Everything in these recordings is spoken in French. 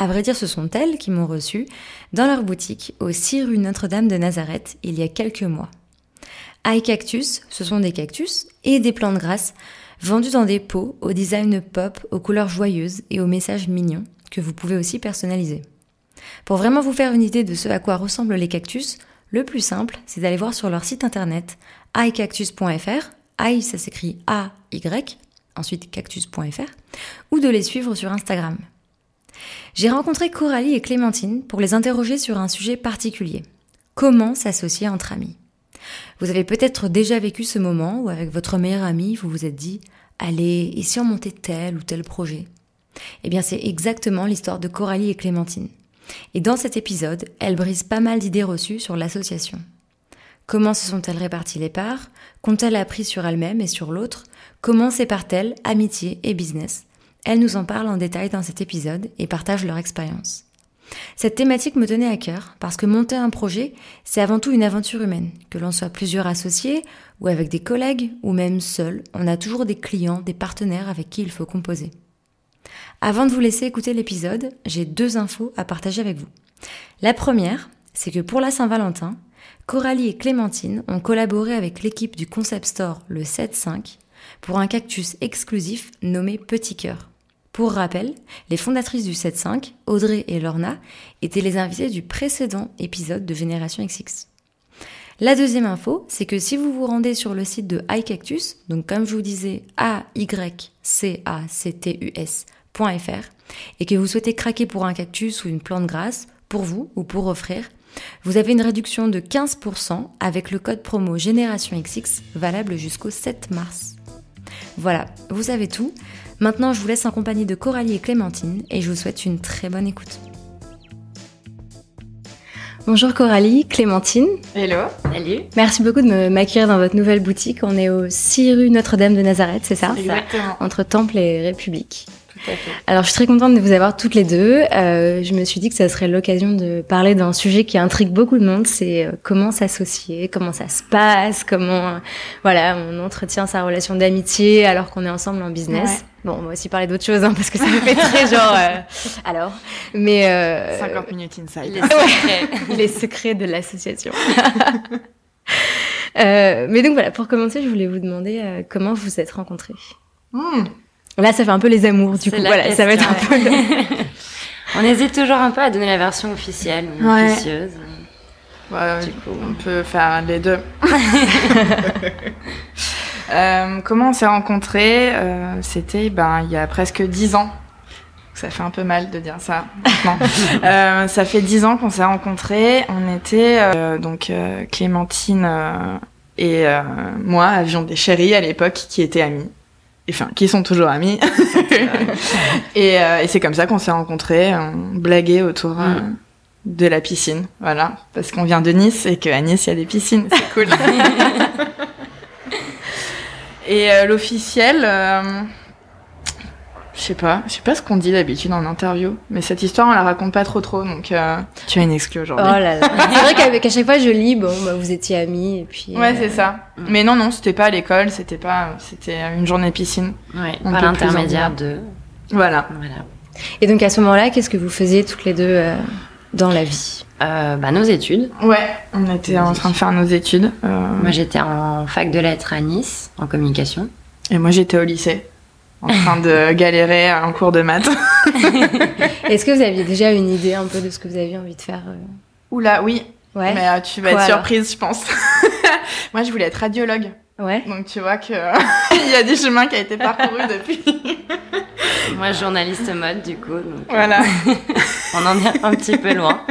À vrai dire, ce sont elles qui m'ont reçu dans leur boutique au 6 rue Notre-Dame de Nazareth il y a quelques mois. High Cactus, ce sont des cactus et des plantes grasses vendus dans des pots au design pop, aux couleurs joyeuses et aux messages mignons que vous pouvez aussi personnaliser. Pour vraiment vous faire une idée de ce à quoi ressemblent les cactus, le plus simple, c'est d'aller voir sur leur site internet iCactus.fr, i ça s'écrit A-Y, ensuite cactus.fr, ou de les suivre sur Instagram. J'ai rencontré Coralie et Clémentine pour les interroger sur un sujet particulier. Comment s'associer entre amis? Vous avez peut-être déjà vécu ce moment où avec votre meilleur ami, vous vous êtes dit Allez, et si on montait tel ou tel projet? Eh bien, c'est exactement l'histoire de Coralie et Clémentine. Et dans cet épisode, elles brisent pas mal d'idées reçues sur l'association. Comment se sont-elles réparties les parts? Qu'ont-elles appris sur elles-mêmes et sur l'autre? Comment séparent-elles amitié et business? Elles nous en parlent en détail dans cet épisode et partagent leur expérience. Cette thématique me tenait à cœur parce que monter un projet, c'est avant tout une aventure humaine. Que l'on soit plusieurs associés ou avec des collègues ou même seul, on a toujours des clients, des partenaires avec qui il faut composer. Avant de vous laisser écouter l'épisode, j'ai deux infos à partager avec vous. La première, c'est que pour la Saint-Valentin, Coralie et Clémentine ont collaboré avec l'équipe du Concept Store le 7-5 pour un cactus exclusif nommé Petit Cœur. Pour rappel, les fondatrices du 7-5, Audrey et Lorna, étaient les invités du précédent épisode de Génération XX. La deuxième info, c'est que si vous vous rendez sur le site de iCactus, donc comme je vous disais, A-Y-C-A-C-T-U-S.fr, et que vous souhaitez craquer pour un cactus ou une plante grasse, pour vous ou pour offrir, vous avez une réduction de 15% avec le code promo Génération XX valable jusqu'au 7 mars. Voilà, vous savez tout. Maintenant, je vous laisse en compagnie de Coralie et Clémentine et je vous souhaite une très bonne écoute. Bonjour Coralie, Clémentine. Hello. Salut. Merci beaucoup de m'accueillir dans votre nouvelle boutique. On est au 6 rue Notre-Dame de Nazareth, c'est ça? Exactement. Entre Temple et République. Alors, je suis très contente de vous avoir toutes les deux. Euh, je me suis dit que ça serait l'occasion de parler d'un sujet qui intrigue beaucoup de monde. C'est euh, comment s'associer, comment ça se passe, comment, euh, voilà, on entretient sa relation d'amitié alors qu'on est ensemble en business. Ouais. Bon, on va aussi parler d'autre chose, hein, parce que ça me fait très genre, euh, alors. Mais, euh, 50 minutes inside. les secrets, les secrets de l'association. Euh, mais donc voilà, pour commencer, je voulais vous demander euh, comment vous vous êtes rencontrés? Hmm. Là, ça fait un peu les amours, du coup. Voilà, ça va être un peu. On hésite toujours un peu à donner la version officielle ou Ouais. officieuse. Ouais, Du coup. on peut faire les deux. Euh, comment on s'est rencontrés Euh, C'était ben, il y a presque 10 ans. Ça fait un peu mal de dire ça maintenant. Euh, ça fait 10 ans qu'on s'est rencontrés. On était euh, donc euh, Clémentine euh, et euh, moi avions des chéris à l'époque qui étaient amis. Enfin, qui sont toujours amis. et euh, et c'est comme ça qu'on s'est rencontrés. On blaguait autour euh, Mm. de la piscine. Voilà. Parce qu'on vient de Nice et qu'à Nice, il y a des piscines. C'est cool. et euh, l'officiel, je sais pas, je sais pas ce qu'on dit d'habitude en interview, mais cette histoire on la raconte pas trop trop, donc euh, tu as une exclue Oh aujourd'hui. là là. C'est vrai qu'avec à chaque fois, je lis, bon, bah, vous étiez amis, et puis. Ouais, euh, c'est ça. Mm. Mais non, non, c'était pas à l'école, c'était pas, c'était une journée piscine. Ouais, On par l'intermédiaire de. Voilà. Voilà. Et donc, à ce moment-là, qu'est-ce que vous faisiez toutes les deux euh, dans la vie? Euh, bah, nos études. Ouais, on était en train de faire nos études. euh, Moi, j'étais en fac de lettres à Nice, en communication. et moi, j'étais au lycée, en train de galérer en cours de maths. Est-ce que vous aviez déjà une idée un peu de ce que vous aviez envie de faire euh? Oula, oui, Ouais. mais euh, tu vas Quoi, être surprise, je pense. moi, je voulais être radiologue. Ouais. Donc tu vois que il y a des chemins qui a été parcourus depuis. Moi, journaliste mode, du coup. donc, voilà. on en est un petit peu loin.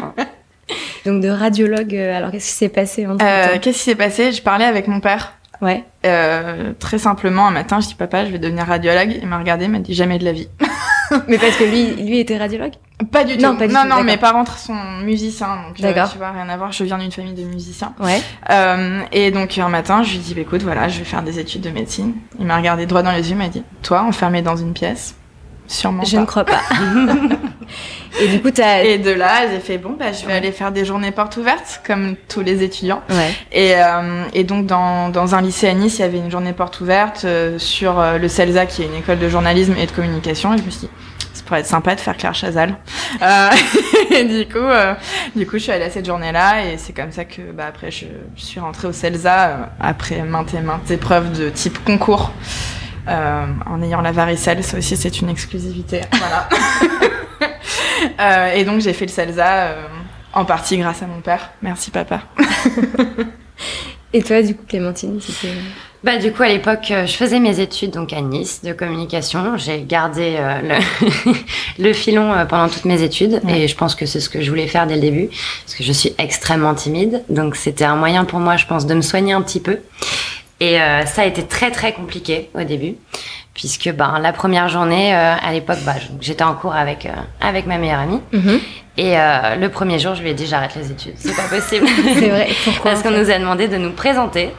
Donc, de radiologue, euh, alors qu'est-ce qui s'est passé entre Euh, temps Qu'est-ce qui s'est passé? Je parlais avec mon père. Ouais. Euh, très simplement, un matin, je dis papa, je vais devenir radiologue. Il m'a regardé, il m'a dit jamais de la vie. Mais parce que lui, lui était radiologue? Pas du tout. Non, pas du non, tout, non, mes parents sont musiciens, donc euh, D'accord. tu vois, rien à voir. Je viens d'une famille de musiciens. Ouais. Euh, et donc un matin, je lui dis, bah, écoute, voilà, je vais faire des études de médecine. Il m'a regardé droit dans les yeux, il m'a dit, toi, enfermé dans une pièce Sûrement Je pas. ne crois pas. et du coup, t'as. Et de là, j'ai fait, bon, bah, je vais aller faire des journées portes ouvertes, comme tous les étudiants. Ouais. Et, euh, et donc, dans, dans un lycée à Nice, il y avait une journée porte ouverte euh, sur euh, le CELSA, qui est une école de journalisme et de communication. Et je me suis dit, ça pourrait être sympa de faire Claire Chazal. Euh, et du coup, euh, du coup, je suis allée à cette journée-là. Et c'est comme ça que, bah, après, je, je suis rentrée au CELSA, euh, après maintes et maintes épreuves de type concours. Euh, en ayant la varicelle, ça aussi c'est une exclusivité. Voilà. Euh, et donc j'ai fait le CELSA euh, en partie grâce à mon père. Merci papa. Et toi, du coup, Clémentine, c'était. Bah, du coup, à l'époque, je faisais mes études donc à Nice de communication. J'ai gardé euh, le, le filon euh, pendant toutes mes études et je pense que c'est ce que je voulais faire dès le début parce que je suis extrêmement timide. Donc, c'était un moyen pour moi, je pense, de me soigner un petit peu. Et euh, ça a été très très compliqué au début puisque ben la première journée euh, à l'époque, je- j'étais en cours avec euh, avec ma meilleure amie Mhm. Et euh, le premier jour, je lui ai dit j'arrête les études, c'est pas possible. C'est vrai. Pourquoi Parce qu'on nous a demandé de nous présenter,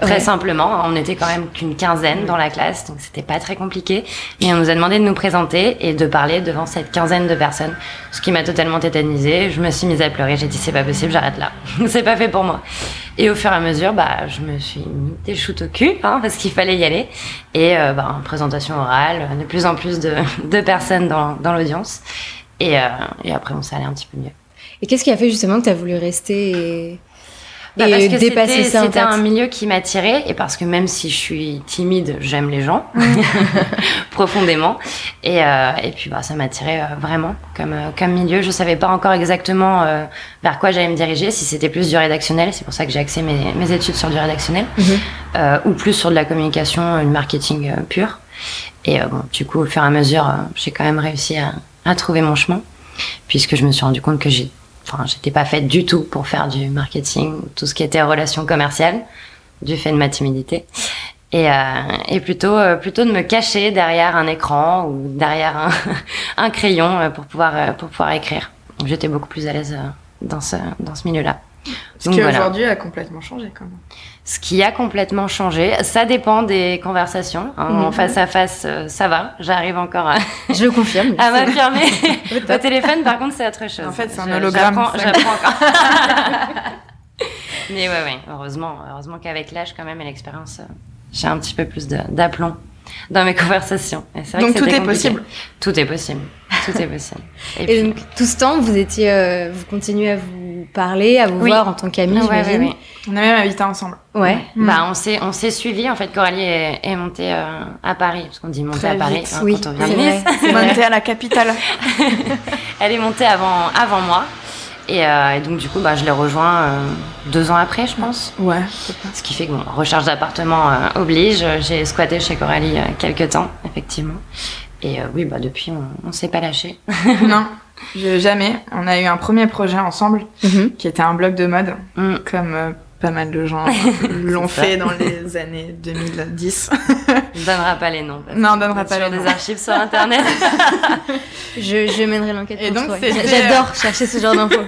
très Ouais. simplement. On n'était quand même qu'une quinzaine dans la classe, donc c'était pas très compliqué. Mais on nous a demandé de nous présenter et de parler devant cette quinzaine de personnes, ce qui m'a totalement tétanisée. Je me suis mise à pleurer. J'ai dit c'est pas possible, j'arrête là. c'est pas fait pour moi. Et au fur et à mesure, bah, je me suis mis des shoots au cul, hein, parce qu'il fallait y aller. Et euh, bah, en présentation orale, de plus en plus de, de personnes dans, dans l'audience. Et, euh, et après, on s'est allé un petit peu mieux. Et qu'est-ce qui a fait justement que t'as voulu rester et, Bah, et parce que dépasser ça C'était un milieu qui m'attirait et parce que même si je suis timide, j'aime les gens profondément. Et, euh, et puis bah, ça m'attirait euh, vraiment comme, euh, comme milieu. Je savais pas encore exactement vers quoi j'allais me diriger, si c'était plus du rédactionnel, c'est pour ça que j'ai axé mes, mes études sur du rédactionnel, Mhm. ou plus sur de la communication, du marketing pur. Et bon, du coup, au fur et à mesure, j'ai quand même réussi à, à trouver mon chemin, puisque je me suis rendu compte que j'ai Enfin, j'étais pas faite du tout pour faire du marketing, ou tout ce qui était relations commerciales, du fait de ma timidité. Et, euh, et plutôt, euh, plutôt de me cacher derrière un écran ou derrière un, un crayon euh, pour pouvoir, pour pouvoir écrire. J'étais beaucoup plus à l'aise dans ce, dans ce milieu-là. Ce Donc, qui voilà. aujourd'hui a complètement changé quand même. Ce qui a complètement changé, ça dépend des conversations. hein. En Mhm. face à face, euh, ça va. J'arrive encore à, Je confirme. à m'affirmer. Au téléphone, par contre, c'est autre chose. En fait, c'est un hologramme, J'apprends, encore. Mais ouais, ouais, heureusement, heureusement qu'avec l'âge, quand même, et l'expérience, euh, j'ai un petit peu plus d'aplomb dans mes conversations. Et c'est vrai Donc que tout est compliqué. possible. Tout est possible. Tout est possible. Et, Et puis- donc tout ce temps, vous étiez, euh, vous continuez à vous parler, à vous Oui. voir en tant qu'amis, Ouais, ouais, j'imagine. ouais. On a même habité ensemble. Ouais. Mm. Bah, on s'est, on s'est suivi. En fait, Coralie est, est montée euh, à Paris, parce qu'on dit monter Très à Paris vite, hein, oui, quand on vient de Nice. était à la capitale. Elle est montée avant, avant moi. Et, euh, et donc, du coup, bah, je l'ai rejoint euh, deux ans après, je pense. Ouais. Ce qui fait que bon, recherche d'appartement euh, oblige. J'ai squatté chez Coralie euh, quelques temps, effectivement. Et euh, oui, bah depuis, on, on s'est pas lâché. non, jamais. On a eu un premier projet ensemble Mhm. qui était un blog de mode, Mm. comme euh, pas mal de gens l'ont fait dans les années 2010. On donnera pas les noms. Non, on que donnera pas les des noms. archives sur Internet. Je, je mènerai l'enquête. Et donc, J'adore chercher ce genre d'infos.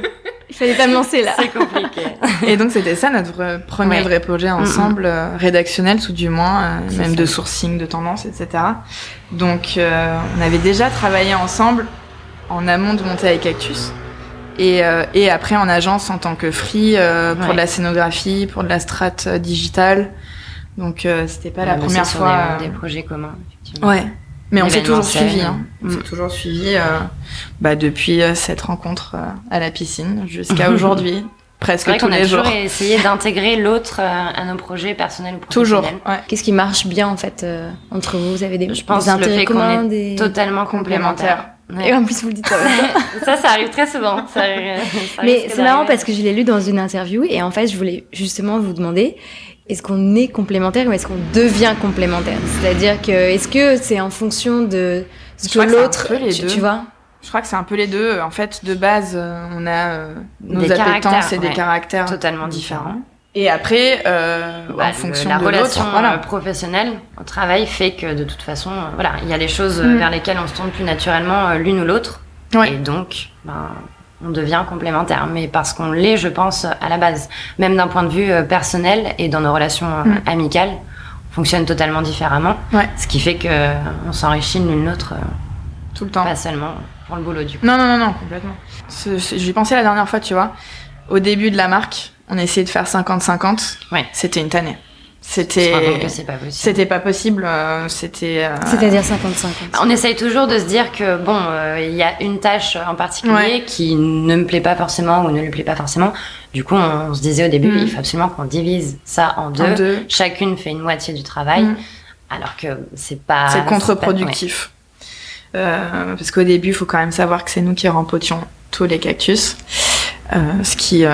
Il fallait pas me lancer là. c'est compliqué. Et donc c'était ça notre premier Ouais. vrai projet ensemble, euh, rédactionnel tout du moins, euh, même ça. de sourcing, de tendance, etc. Donc on avait déjà travaillé ensemble en amont de monter avec Cactus. Et, euh, et après en agence en tant que free euh, pour Ouais. de la scénographie, pour de la strat euh, digitale. Donc euh, c'était pas la On bossé première fois. Des, euh, des projets communs, effectivement. Ouais. Mais on s'est toujours L'événementiel. suivi. Hein. On Mm. s'est toujours suivi bah, depuis euh, cette rencontre euh, à la piscine jusqu'à aujourd'hui, presque vrai tous qu'on a les jours. toujours essayé d'intégrer l'autre à nos projets personnels ou Toujours. Ouais. Qu'est-ce qui marche bien en fait euh, entre vous? Vous avez des, Je pense des le intérêts fait qu'on communs, est des... Totalement complémentaires. Ouais. Et en plus vous le dites. ça. ça, ça arrive très souvent. Ça arrive- ça Mais c'est marrant parce que je l'ai lu dans une interview et en fait je voulais justement vous demander est-ce qu'on est complémentaire ou est-ce qu'on devient complémentaire? C'est-à-dire que est-ce que c'est en fonction de ce Je que que c'est un l'autre, peu les tu, deux. tu vois? Je crois que c'est un peu les deux. En fait, de base, euh, on a euh, nos Des appétences et des caractères Totalement différents. Et après, euh, Bah, en fonction la de relation voilà. euh, professionnelle au travail fait que de toute façon, euh, voilà, il y a les choses euh, Mm. vers lesquelles on se tourne plus naturellement l'une ou l'autre. Et donc, ben, on devient complémentaire. Mais parce qu'on l'est, je pense, à la base. Même d'un point de vue personnel et dans nos relations Mm. amicales, on fonctionne totalement différemment. Ouais. Ce qui fait que on s'enrichit l'une l'autre, Tout le temps. pas seulement pour le boulot du coup. Non, non, non, non, complètement. J'y pensais la dernière fois, tu vois. Au début de la marque, on essayait de faire 50-50. Ouais. C'était une tannée. C'était. pas possible. C'était pas possible. euh, C'était. euh, C'est-à-dire 50-50. On essaye toujours de se dire que bon, euh, il y a une tâche en particulier Ouais. qui ne me plaît pas forcément ou ne lui plaît pas forcément. Du coup, on, on se disait au début, Mm. il faut absolument qu'on divise ça en deux. En deux. Chacune fait une moitié du travail, Mm. alors que c'est pas. c'est contre-productif. Euh, parce qu'au début, il faut quand même savoir que c'est nous qui rempotions tous les cactus. Euh, ce qui euh,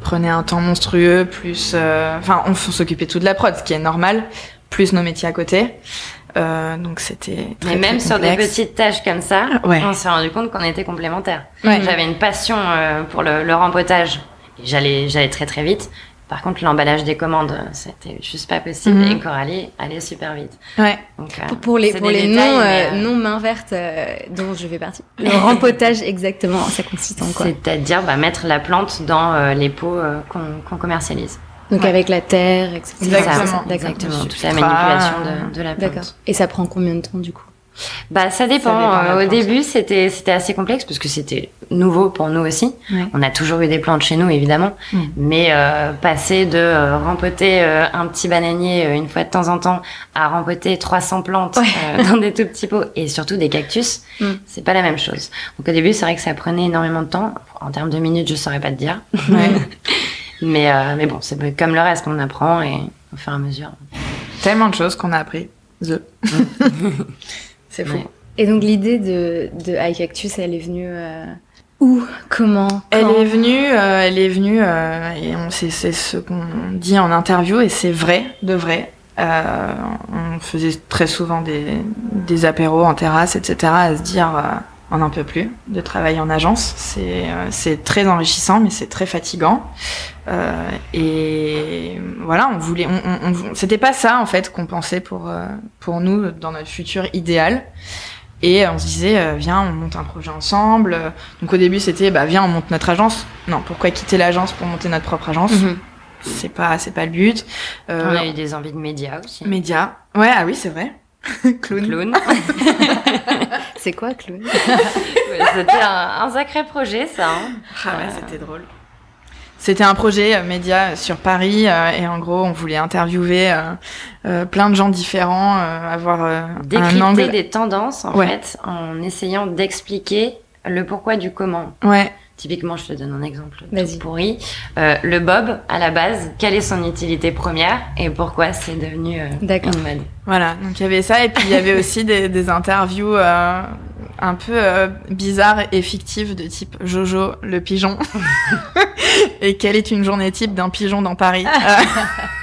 prenait un temps monstrueux, plus... euh, Enfin, on, s'occupait tout de la prod, ce qui est normal, plus nos métiers à côté. Euh, donc c'était très, Mais même très sur des petites tâches comme ça, Ouais. on s'est rendu compte qu'on était complémentaires. Ouais. J'avais une passion euh, pour le, le rempotage. J'allais, j'allais très très vite. Par contre, l'emballage des commandes, c'était juste pas possible. Mhm. Et Coralie allait super vite. Ouais. Donc, euh, Pour, pour les, pour les détails, noms, mais, euh, euh, noms main verte euh, dont je fais partie. Le rempotage, exactement, ça consiste en quoi C'est-à-dire bah, mettre la plante dans euh, les pots euh, qu'on commercialise. Donc Ouais. avec la terre, etc. C'est ça, Exactement. Exactement. Toute la manipulation de, de la plante. D'accord. Et ça prend combien de temps du coup Bah, ça dépend. Ça Euh, Au début, c'était c'était assez complexe parce que c'était nouveau pour nous aussi. Ouais. On a toujours eu des plantes chez nous, évidemment, Mm. mais euh, passer de euh, rempoter euh, un petit bananier une fois de temps en temps à rempoter 300 plantes dans des tout petits pots et surtout des cactus, Mm. c'est pas la même chose. Donc au début, c'est vrai que ça prenait énormément de temps. En termes de minutes, je saurais pas te dire, Ouais. mais mais bon, c'est comme le reste, on apprend et au fur et à mesure. Tellement de choses qu'on a appris. The. c'est fou. Ouais. Et donc l'idée de, de High Cactus, elle est venue euh, où? Comment? Elle Quand? est venue, euh, elle est venue, euh, et on, c'est, c'est ce qu'on dit en interview, et c'est vrai, de vrai. Euh, on faisait très souvent des, des apéros en terrasse, etc., à se dire, euh, on n'en peut plus de travailler en agence. C'est, euh, c'est très enrichissant, mais c'est très fatigant. Euh, et voilà, on voulait, on, on- on- c'était pas ça en fait qu'on pensait pour euh, pour nous dans notre futur idéal. Et on se disait, euh, viens, on monte un projet ensemble. Donc au début, c'était, bah viens, on monte notre agence. Non, pourquoi quitter l'agence pour monter notre propre agence? Mhm. C'est pas, c'est pas le but. Euh, On a eu des envies de médias aussi. Média. Ouais, ah oui, c'est vrai. Clown. Clown. C'est quoi, Ouais, C'était un, un sacré projet, ça. hein. Ah ouais, c'était drôle. C'était un projet euh, média sur Paris euh, et en gros, on voulait interviewer euh, euh, plein de gens différents, euh, avoir euh, un Décrypter angle. des tendances, en Ouais. fait, en essayant d'expliquer le pourquoi du comment. Ouais, Typiquement, je te donne un exemple tout pourri. Euh, le bob, à la base, quelle est son utilité première et pourquoi c'est devenu euh, une mode? Voilà. Donc il y avait ça et puis il y avait aussi des, des interviews euh, un peu euh, bizarres et fictives de type Jojo le pigeon et quelle est une journée type d'un pigeon dans Paris?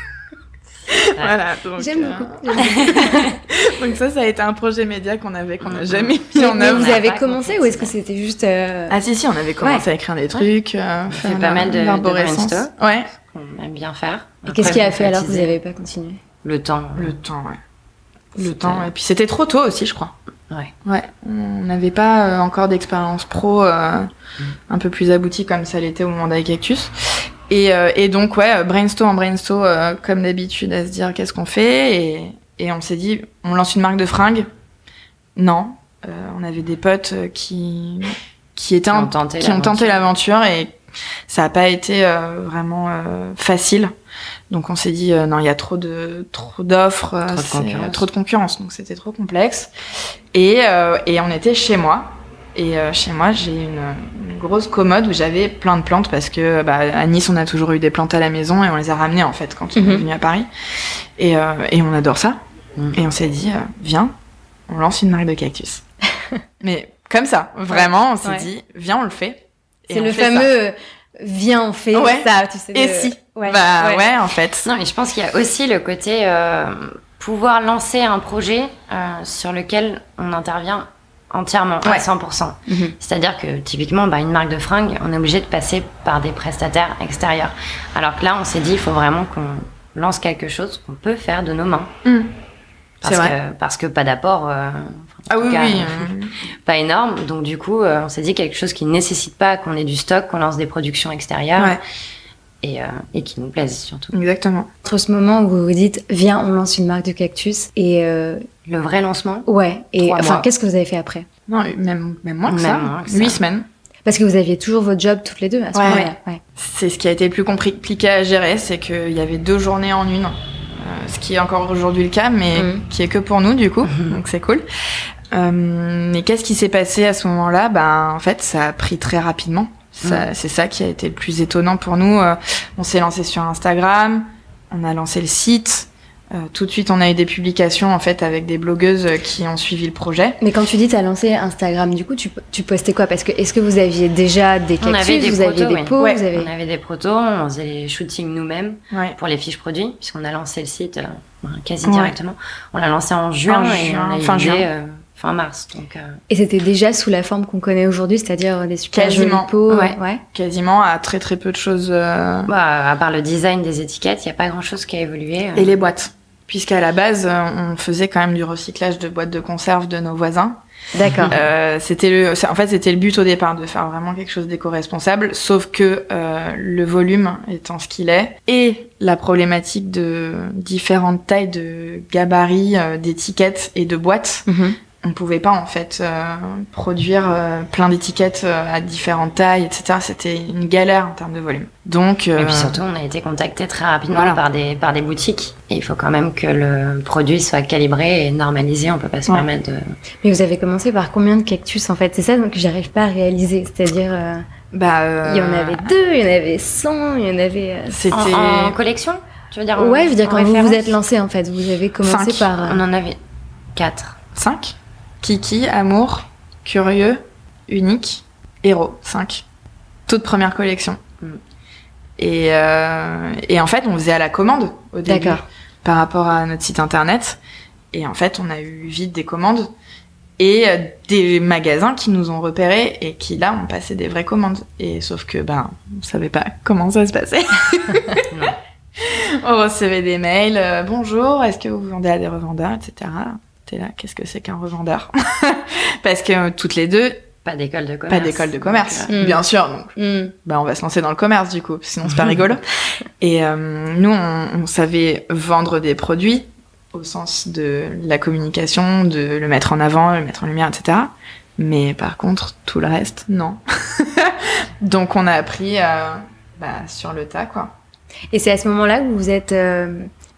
Euh, voilà. J'aime euh, beaucoup. donc ça, ça a été un projet média qu'on avait qu'on n'a jamais mis en mais œuvre. vous avez commencé ou est-ce que c'était juste euh, Ah si si, on avait commencé à écrire des trucs, euh, fait faire pas la- mal de- de. Ouais. qu'on aime bien faire. Et qu'est-ce qui a fait alors que vous n'avez pas continué Le temps. Le temps, ouais. Le temps. Et puis c'était trop tôt aussi, je crois. Ouais. Ouais. On n'avait pas euh, encore d'expérience pro euh, un peu plus aboutie comme ça l'était au moment d'Aicactus. Et, euh, et donc ouais, brainstorm brainstorm euh, comme d'habitude à se dire qu'est-ce qu'on fait et, et on s'est dit on lance une marque de fringues. Non, Euh, on avait des potes qui qui étaient Qui ont tenté qui ont tenté l'aventure. et ça n'a pas été euh, vraiment euh, facile. Donc on s'est dit euh, non, il y a trop de trop d'offres, Trop de c'est, concurrence. trop de concurrence, donc c'était trop complexe. Et euh, et on était chez moi. Et euh, chez moi, j'ai une, une grosse commode où j'avais plein de plantes parce que bah, à Nice, on a toujours eu des plantes à la maison et on les a ramenées en fait quand on Mhm. est venu à Paris. Et, euh, et on adore ça. Mhm. Et on s'est dit, euh, viens, on lance une marque de cactus. Mais comme ça, vraiment, on s'est Ouais. dit, viens, on le fait. C'est on le fait fameux viens on fait Ouais. ça, tu sais. Et si Ouais. Bah ouais. ouais. en fait. Non, mais je pense qu'il y a aussi le côté euh, pouvoir lancer un projet euh, sur lequel on intervient entièrement, à Ouais. 100%. Mhm. C'est-à-dire que typiquement, bah, une marque de fringues, on est obligé de passer par des prestataires extérieurs. Alors que là, on s'est dit, il faut vraiment qu'on lance quelque chose qu'on peut faire de nos mains. Mm. Parce C'est que, vrai. parce que pas d'apport. euh, Ah tout oui, cas, oui. euh, euh, pas énorme. Donc du coup, euh, on s'est dit quelque chose qui ne nécessite pas qu'on ait du stock, qu'on lance des productions extérieures ouais, et, euh, et qui nous plaisent surtout. exactement. Entre ce moment où vous vous dites, viens, on lance une marque de cactus, et euh, Le vrai lancement, ouais, et enfin, qu'est-ce que vous avez fait après? Non, même, même moins que Même ça. moins que ça. Huit semaines. Parce que vous aviez toujours votre job toutes les deux à ce Ouais. moment-là. Ouais. C'est ce qui a été le plus compliqué à gérer, c'est qu'il y avait deux journées en une. Euh, ce qui est encore aujourd'hui le cas, mais Mhm. qui est que pour nous du coup, donc c'est cool. Euh, mais qu'est-ce qui s'est passé à ce moment-là? Ben en fait, ça a pris très rapidement. Ça- C'est ça qui a été le plus étonnant pour nous. Euh, on s'est lancé sur Instagram, on a lancé le site. Euh, tout de suite, on a eu des publications en fait avec des blogueuses qui ont suivi le projet. Mais quand tu dis t'as lancé Instagram, du coup, tu, tu postais quoi? Parce que est-ce que vous aviez déjà des On cactus avait des Vous aviez protos, des ouais. pots Ouais. vous avez... on avait des protos, on faisait les shootings nous-mêmes Ouais. pour les fiches produits, puisqu'on a lancé le site euh, ben, quasi Ouais. directement. On l'a lancé en juin En et juin, on a eu fin juin. euh, fin mars. Donc, euh, Et c'était déjà sous la forme qu'on connaît aujourd'hui, c'est-à-dire des super Quasiment. pots. Ouais. ouais. Quasiment à très très peu de choses. euh, bah, à part le design des étiquettes, il n'y a pas grand-chose qui a évolué. euh. Et les boîtes. Puisqu'à la base, euh, on faisait quand même du recyclage de boîtes de conserve de nos voisins. D'accord. Euh, c'était le, en fait, c'était le but au départ de faire vraiment quelque chose d'éco-responsable. Sauf que euh, le volume étant ce qu'il est et la problématique de différentes tailles de gabarits, euh, d'étiquettes et de boîtes, Mhm. On pouvait pas en fait euh, produire euh, plein d'étiquettes euh, à différentes tailles, etc. C'était une galère en termes de volume. Donc, euh, Et puis surtout, on a été contacté très rapidement Voilà. par, des, par des boutiques. Et il faut quand même que le produit soit calibré et normalisé. On peut pas se Ouais. permettre de... Mais vous avez commencé par combien de cactus en fait? C'est ça que j'arrive pas à réaliser. C'est-à-dire, euh, bah, euh, il y en avait deux, il y en avait 100, il y en avait. C'était En, en collection? Tu veux dire en- Ouais, je veux dire, quand vous vous êtes lancé en fait, vous avez commencé Cinq. par. euh, On en avait quatre. 5. Kiki, Amour, Curieux, Unique, Héros. 5. Toute première collection. Mm. Et, euh, et en fait, on faisait à la commande au début par rapport à notre site internet. Et en fait, on a eu vite des commandes et euh, des magasins qui nous ont repérés et qui là ont passé des vraies commandes. Et sauf que ben, on savait pas comment ça se passait. On recevait des mails. euh, Bonjour, est-ce que vous vendez à des revendeurs, etc. T'es là, qu'est-ce que c'est qu'un revendeur Parce que euh, toutes les deux, Pas d'école de commerce. pas d'école de commerce, Donc, euh, Mm. bien sûr. Donc, hmm. bah, on va se lancer dans le commerce du coup, sinon c'est pas rigolo. Et euh, nous, on, on savait vendre des produits au sens de la communication, de le mettre en avant, le mettre en lumière, etc. Mais par contre, tout le reste, non. Donc on a appris euh, bah, sur le tas, quoi. Et c'est à ce moment-là que vous êtes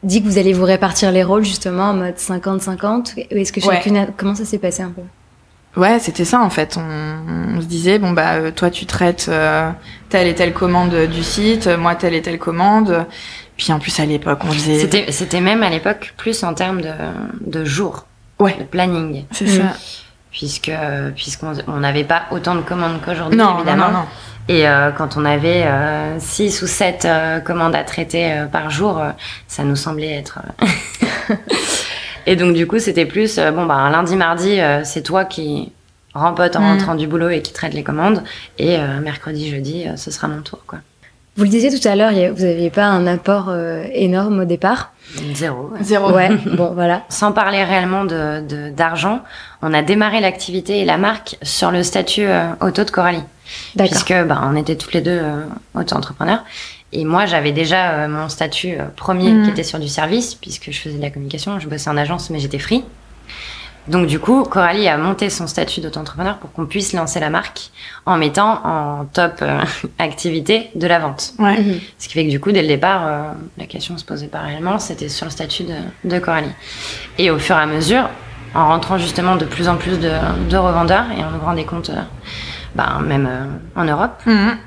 dit que vous allez vous répartir les rôles justement en mode 50-50 Ou est-ce que Ouais. chacune a... Comment ça s'est passé un peu? Ouais, c'était ça en fait. On, on se disait bon bah euh, toi tu traites euh, telle et telle commande du site, moi telle et telle commande. Puis en plus à l'époque on faisait. C'était c'était même à l'époque plus en termes de, de jours, Ouais. de planning. C'est ça. Puisque puisqu'on on n'avait pas autant de commandes qu'aujourd'hui, Non, non, évidemment. non, non. Et euh, quand on avait 6 ou 7 commandes à traiter euh, par jour, euh, ça nous semblait être... euh, et donc du coup, c'était plus, euh, bon, bah, un lundi, mardi, euh, c'est toi qui rempote en Mm. rentrant du boulot et qui traite les commandes. Et euh, mercredi, jeudi, euh, ce sera mon tour, quoi. Vous le disiez tout à l'heure, vous n'aviez pas un apport euh, énorme au départ. Zéro. ouais. Zéro. Ouais, bon voilà. Sans parler réellement de d'argent, on a démarré l'activité et la marque sur le statut euh, auto de Coralie. D'accord. puisque bah, on était toutes les deux euh, auto-entrepreneurs. Et moi, j'avais déjà euh, mon statut euh, premier Mhm. qui était sur du service, puisque je faisais de la communication, je bossais en agence, mais j'étais free. Donc du coup, Coralie a monté son statut d'auto-entrepreneur pour qu'on puisse lancer la marque en mettant en top euh, activité de la vente. Ouais. Mhm. Ce qui fait que du coup, dès le départ, euh, la question se posait pas réellement, c'était sur le statut de, de Coralie. Et au fur et à mesure, en rentrant justement de plus en plus de, de revendeurs et en ouvrant des comptes, euh, ben, même euh, en Europe, Mhm.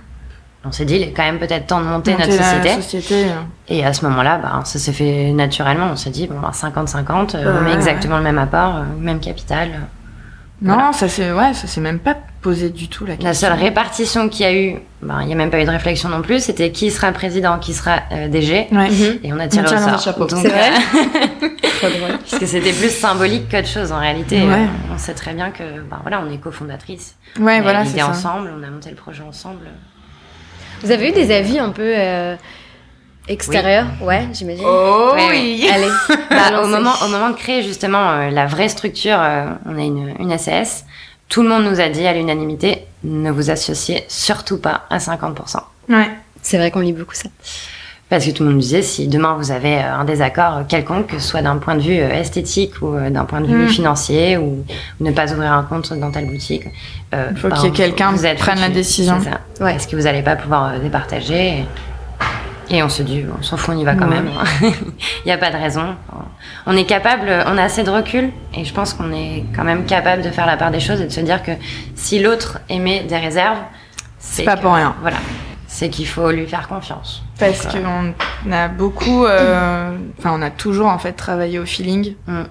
On s'est dit, il est quand même peut-être temps de monter Monter notre société. société, euh, Et à ce moment-là, ben, ça s'est fait naturellement. On s'est dit, bon, ben, 50-50, euh, on met ouais. exactement le même apport, euh, même capital. Non, Voilà. ça c'est ouais, ça s'est même pas posé du tout la question. La seule répartition qu'il y a eu, ben, il n'y a même pas eu de réflexion non plus, c'était qui sera président, qui sera euh, DG. Ouais. Mhm. Et on a tiré On au sort. le chapeau. Donc, C'est vrai euh. Parce que c'était plus symbolique qu'autre chose en réalité. Ouais. Euh, on sait très bien que, ben voilà, on est cofondatrices. Ouais, on a voilà, c'est l'idée ensemble, on a monté le projet ensemble. Vous avez eu des avis un peu euh, Extérieur, ouais, j'imagine. Oh Ouais, oui. Allez. Bah, au, moment, au moment de créer justement euh, la vraie structure, euh, on a une, une SAS, tout le monde nous a dit à l'unanimité, ne vous associez surtout pas à 50%. Ouais. C'est vrai qu'on lit beaucoup ça. Parce que tout le monde disait, si demain vous avez euh, un désaccord quelconque, que ce soit d'un point de vue euh, esthétique ou euh, d'un point de vue Mm. financier, ou ne pas ouvrir un compte dans telle boutique, euh, Il faut ben, qu'il y ait quelqu'un qui prenne la décision. C'est ça. Ouais. Parce que vous n'allez pas pouvoir départager. Et, et on se dit, on s'en fout, on y va quand Ouais. même. Il n'y a pas de raison. On est capable, on a assez de recul, et je pense qu'on est quand même capable de faire la part des choses et de se dire que si l'autre émet des réserves, c'est pas que- pour rien. Voilà. C'est qu'il faut lui faire confiance. Parce euh, qu'on a beaucoup, euh, enfin, on a toujours en fait travaillé au feeling. Mm.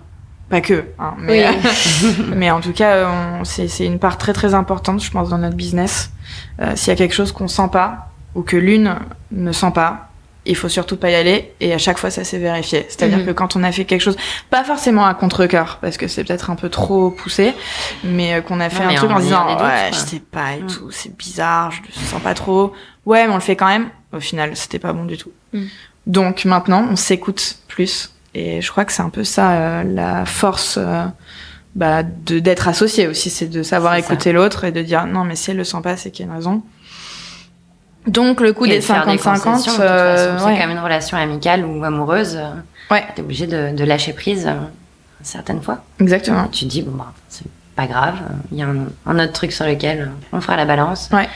Pas que, hein, mais, Oui. mais en tout cas, on- c'est c'est une part très très importante, je pense, dans notre business. Euh, S'il y a quelque chose qu'on sent pas ou que l'une ne sent pas, il faut surtout pas y aller. Et à chaque fois, ça s'est vérifié. C'est-à-dire Mhm. que quand on a fait quelque chose, pas forcément à contre-cœur, parce que c'est peut-être un peu trop poussé, mais euh, qu'on a fait Non, un truc en disant, doutes, ouais, je sais pas et Mm. tout, c'est bizarre, je le sens pas trop. Ouais, mais on le fait quand même. Au final, c'était pas bon du tout. Mm. Donc maintenant, on s'écoute plus. Et je crois que c'est un peu ça, euh, la force euh, bah, de d'être associé aussi, c'est de savoir C'est écouter l'autre et de dire non, mais si elle le sent pas, c'est qu'il y a une raison. Donc le coup Et des de faire des 50-50, concessions, de toute euh, c'est ouais. quand même une relation amicale ou amoureuse. euh, Ouais. T'es obligé de, de lâcher prise euh, certaines fois. exactement. Tu te dis, bon, bah, c'est pas grave, euh, il y a un, un autre truc sur lequel euh, on fera la balance. Ouais.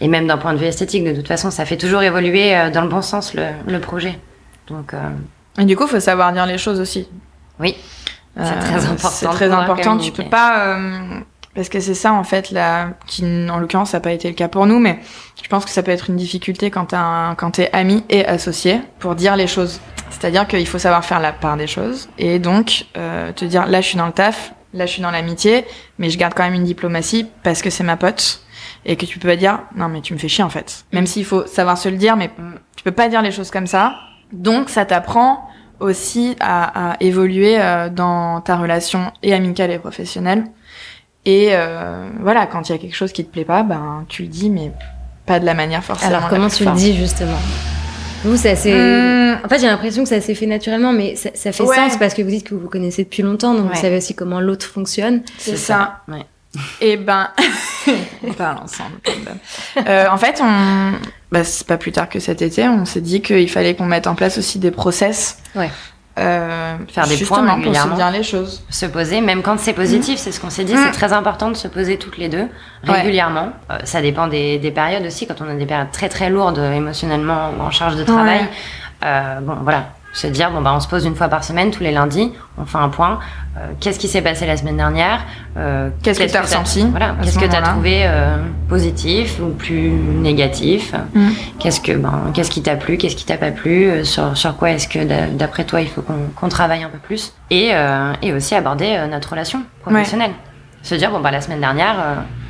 Et même d'un point de vue esthétique, de toute façon, ça fait toujours évoluer euh, dans le bon sens le, le projet. Donc, euh, Et du coup, faut savoir dire les choses aussi. oui, C'est très important C'est très important. Tu peux pas, euh, parce que c'est ça en fait là, qui en l'occurrence ça n'a pas été le cas pour nous, mais je pense que ça peut être une difficulté quand t'es ami et associé pour dire les choses. C'est-à-dire qu'il faut savoir faire la part des choses et donc euh, te dire là je suis dans le taf, là je suis dans l'amitié, mais je garde quand même une diplomatie parce que c'est ma pote et que tu peux pas dire non mais tu me fais chier en fait. Même s'il faut savoir se le dire, mais tu peux pas dire les choses comme ça. Donc ça t'apprend aussi à, à évoluer euh, dans ta relation et amicale et professionnelle. Et euh, voilà, quand il y a quelque chose qui te plaît pas, ben tu le dis, mais pas de la manière forcément. Alors comment tu le dis justement? Vous, c'est assez... Hum, En fait, j'ai l'impression que ça s'est fait naturellement, mais ça, ça fait Ouais. sens parce que vous dites que vous vous connaissez depuis longtemps, donc Ouais. vous savez aussi comment l'autre fonctionne. c'est ça. Ouais. Et ben, on parle ensemble. quand même. Euh, en fait, on, bah, c'est pas plus tard que cet été, on s'est dit qu'il fallait qu'on mette en place aussi des process. Ouais. Euh, Faire des points régulièrement. dire les choses. se poser, même quand c'est positif, c'est ce qu'on s'est dit, Mm. c'est très important de se poser toutes les deux Ouais. régulièrement. Euh, ça dépend des, des périodes aussi, quand on a des périodes très très lourdes euh, émotionnellement ou en charge de travail. Ouais. Euh, bon, voilà, se dire bon bah on se pose une fois par semaine, tous les lundis, on fait un point. Euh, Qu'est-ce qui s'est passé la semaine dernière Euh, Qu'est-ce que t'as ressenti Voilà, qu'est-ce ce que t'as moment-là trouvé euh, positif ou plus négatif? Mm. Qu'est-ce que ben qu'est-ce qui t'a plu, qu'est-ce qui t'a pas plu Euh, Sur sur quoi est-ce que d'a- d'après toi il faut qu'on qu'on travaille un peu plus? Et euh, et aussi aborder euh, notre relation professionnelle. Se dire bon bah la semaine dernière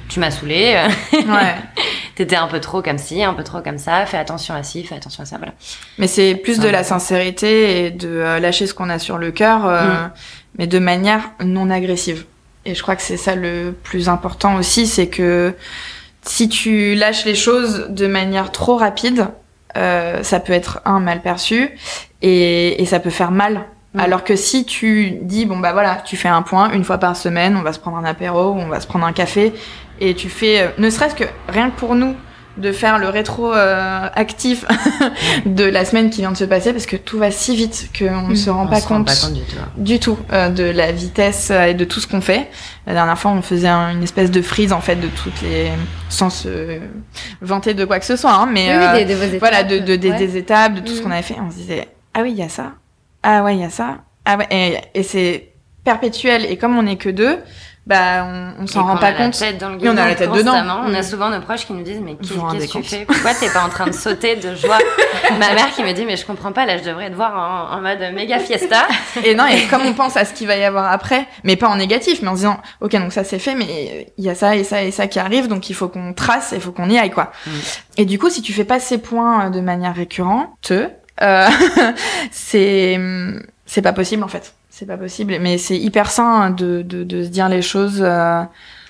tu m'as saoulé, Ouais. t'étais un peu trop comme ci, un peu trop comme ça. Fais attention à ci, fais attention à ça. Voilà. Mais c'est plus de la sincérité et de euh, lâcher ce qu'on a sur le cœur, euh, Mm. mais de manière non agressive. Et je crois que c'est ça le plus important aussi, c'est que si tu lâches les choses de manière trop rapide, euh, ça peut être un mal perçu et, et ça peut faire mal. Mm. Alors que si tu dis bon bah voilà, tu fais un point une fois par semaine, on va se prendre un apéro, ou on va se prendre un café et tu fais euh, ne serait-ce que rien que pour nous de faire le rétro euh, actif de la semaine qui vient de se passer parce que tout va si vite qu'on ne Mm. se rend On pas se rend compte pas compte du tout. du tout euh, de la vitesse euh, et de tout ce qu'on fait. La dernière fois, on faisait un- une espèce de frise en fait de toutes les sans se vanter de quoi que ce soit, hein, mais oui, oui, euh, des, de vos étapes. voilà de, de- des, Ouais. des étapes, de tout ce Mm. qu'on avait fait. On se disait ah oui il y a ça, ah ouais il y a ça, ah ouais et, et c'est perpétuel et comme on n'est que deux, bah on, on s'en Et rend qu'on pas compte. dans le Et on a la tête dedans. On a Mm. souvent nos proches qui nous disent mais qu'est-ce que tu fais? Pourquoi t'es pas en train de sauter de joie? Ma mère qui me dit mais je comprends pas là je devrais te voir en, en mode méga fiesta. Et non, et comme on pense à ce qu'il va y avoir après, mais pas en négatif, mais en se disant, ok, donc ça c'est fait, mais il y a ça et ça et ça qui arrive, donc il faut qu'on trace, il faut qu'on y aille, quoi. Mm. Et du coup, si tu fais pas ces points de manière récurrente, euh, c'est c'est pas possible en fait. C'est pas possible, mais c'est hyper sain de, de, de se dire les choses euh,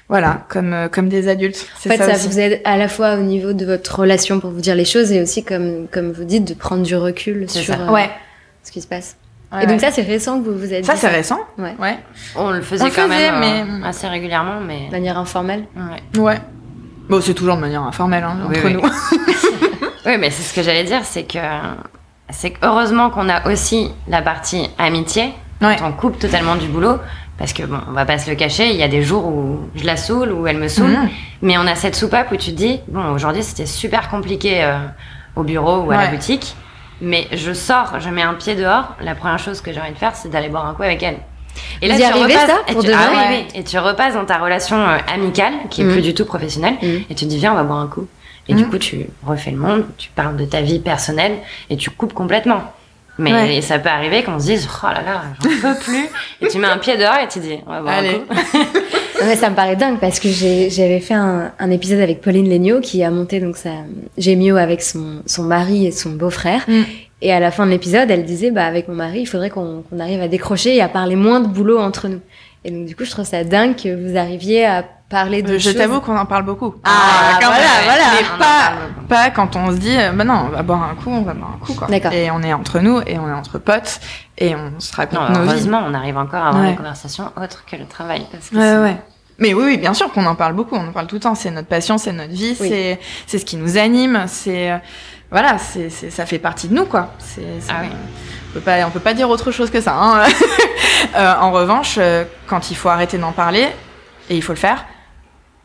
Voilà, comme, euh, comme des adultes. En fait, ça, vous aide à la fois au niveau de votre relation pour vous dire les choses et aussi, comme, comme vous dites, de prendre du recul sur euh, ouais. ce qui se passe. et donc ça, c'est récent que vous vous êtes ça, c'est récent Ouais. ouais. On le faisait On quand faisait, même mais- euh, assez régulièrement, mais De manière informelle ouais. Ouais. Bon, c'est toujours de manière informelle, hein, Oui, entre oui. nous. Oui, mais c'est ce que j'allais dire, c'est que c'est que heureusement qu'on a aussi la partie amitié, Ouais. quand on coupe totalement du boulot, parce que bon, on va pas se le cacher, il y a des jours où je la saoule, où elle me saoule, Mhm. mais on a cette soupape où tu te dis, bon, aujourd'hui c'était super compliqué euh, au bureau ou à la boutique, mais je sors, je mets un pied dehors, la première chose que j'ai envie de faire, c'est d'aller boire un coup avec elle. Et Vous y arrivez, ça, et pour tu, de ah et tu repasses dans ta relation euh, amicale, qui est Mhm. plus du tout professionnelle, Mhm. et tu te dis, viens, on va boire un coup. Et du Mhm. coup, tu refais le monde, tu parles de ta vie personnelle et tu coupes complètement. Mais Ouais. ça peut arriver qu'on se dise, oh là là, j'en peux plus. et tu mets un pied dehors et tu dis, on va boire Allez. un coup. Ouais, ça me paraît dingue parce que j'avais fait un, un épisode avec Pauline Legnaud qui a monté donc sa Gémio avec son, son mari et son beau-frère. Mm. Et à la fin de l'épisode, elle disait bah avec mon mari, il faudrait qu'on qu'on arrive à décrocher et à parler moins de boulot entre nous. Et donc du coup, je trouve ça dingue que vous arriviez à parler de Euh, je choses. t'avoue qu'on en parle beaucoup. Ah, quand voilà, même. voilà. Mais pas, pas quand on se dit, euh, bah non, on va boire un coup, on va boire un coup, quoi. D'accord. Et on est entre nous, et on est entre potes, et on se raconte Non, nos vies. heureusement, on arrive encore à avoir Ouais. des conversations autres que le travail. Parce que Ouais, ouais. Mais oui, oui, bien sûr qu'on en parle beaucoup, on en parle tout le temps. C'est notre passion, c'est notre vie, Oui. c'est, c'est ce qui nous anime, c'est, euh, voilà, c'est, c'est, ça fait partie de nous, quoi. C'est, c'est- Ah oui. on peut pas, on peut pas dire autre chose que ça. Hein. Euh, en revanche, quand il faut arrêter d'en parler et il faut le faire,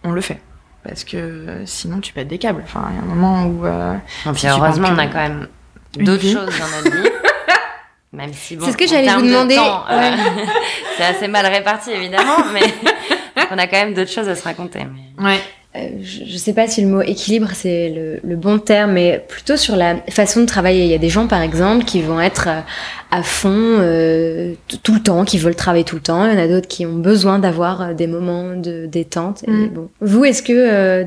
on le fait. Parce que euh, sinon, tu pètes des câbles. Enfin, il y a un moment où. euh, Si heureusement, on a quand même d'autres choses dans notre vie. Même si bon, C'est ce que j'allais vous termes de demander. temps, euh, c'est assez mal réparti évidemment, mais on a quand même d'autres choses à se raconter. Mais... Ouais. Euh, je, je sais pas si le mot équilibre c'est le, le bon terme, mais plutôt sur la façon de travailler. Il y a des gens, par exemple, qui vont être euh, à fond euh, tout le temps, qui veulent travailler tout le temps. Il y en a d'autres qui ont besoin d'avoir euh, des moments de détente. Et Mm. bon. Vous, est-ce que euh,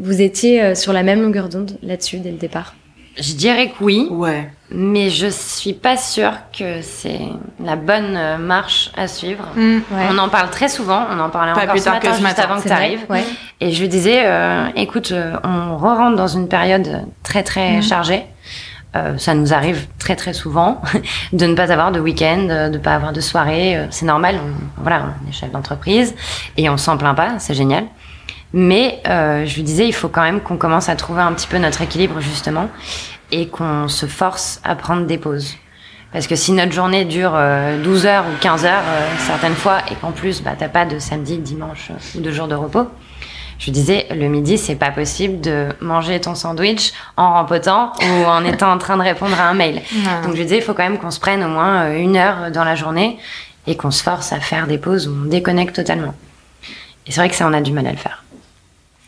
vous étiez sur la même longueur d'onde là-dessus dès le départ? Je dirais que oui, Ouais. Mais je suis pas sûre que c'est la bonne euh, marche à suivre. Mm. On en parle très souvent, on en parlait Pas encore plus ce tard matin, que ce juste matin. avant que tu arrives. Ouais. Et je lui disais, euh, écoute, euh, on re-rentre dans une période très très Mhm. chargée. Euh, ça nous arrive très très souvent de ne pas avoir de week-end, euh, de ne pas avoir de soirée. C'est normal, on, voilà, on est chef d'entreprise et on s'en plaint pas, c'est génial. Mais euh, je lui disais, il faut quand même qu'on commence à trouver un petit peu notre équilibre justement et qu'on se force à prendre des pauses. Parce que si notre journée dure euh, 12 heures ou 15 heures euh, certaines fois et qu'en plus bah, t'as pas de samedi, dimanche euh, ou de jours de repos, je disais le midi c'est pas possible de manger ton sandwich en rempotant ou en étant en train de répondre à un mail. Donc je disais il faut quand même qu'on se prenne au moins euh, une heure dans la journée et qu'on se force à faire des pauses où on déconnecte totalement. Et c'est vrai que ça on a du mal à le faire.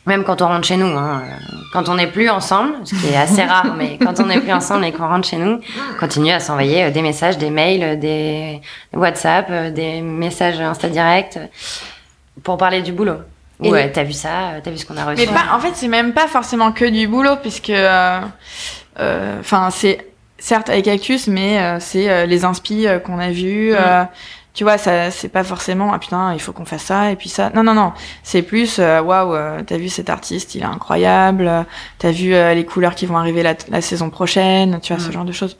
Même quand on rentre chez nous, hein, euh, quand on n'est plus ensemble, ce qui est assez rare, mais quand on n'est plus ensemble et qu'on rentre chez nous, on continue à s'envoyer euh, des messages, des mails, euh, des WhatsApp, des messages Insta Direct pour parler du boulot. Et- Ouais, t'as vu ça, t'as vu ce qu'on a reçu. Mais pas, en fait, c'est même pas forcément que du boulot, puisque, euh, euh, enfin, c'est certes avec Cactus, mais euh, c'est euh, les inspi euh, qu'on a vus. euh, tu vois, ça, c'est pas forcément ah putain, il faut qu'on fasse ça et puis ça. Non, non, non. C'est plus euh, waouh, euh, t'as vu cet artiste, il est incroyable. T'as vu euh, les couleurs qui vont arriver la, la saison prochaine. Tu vois ce Mm. genre de choses.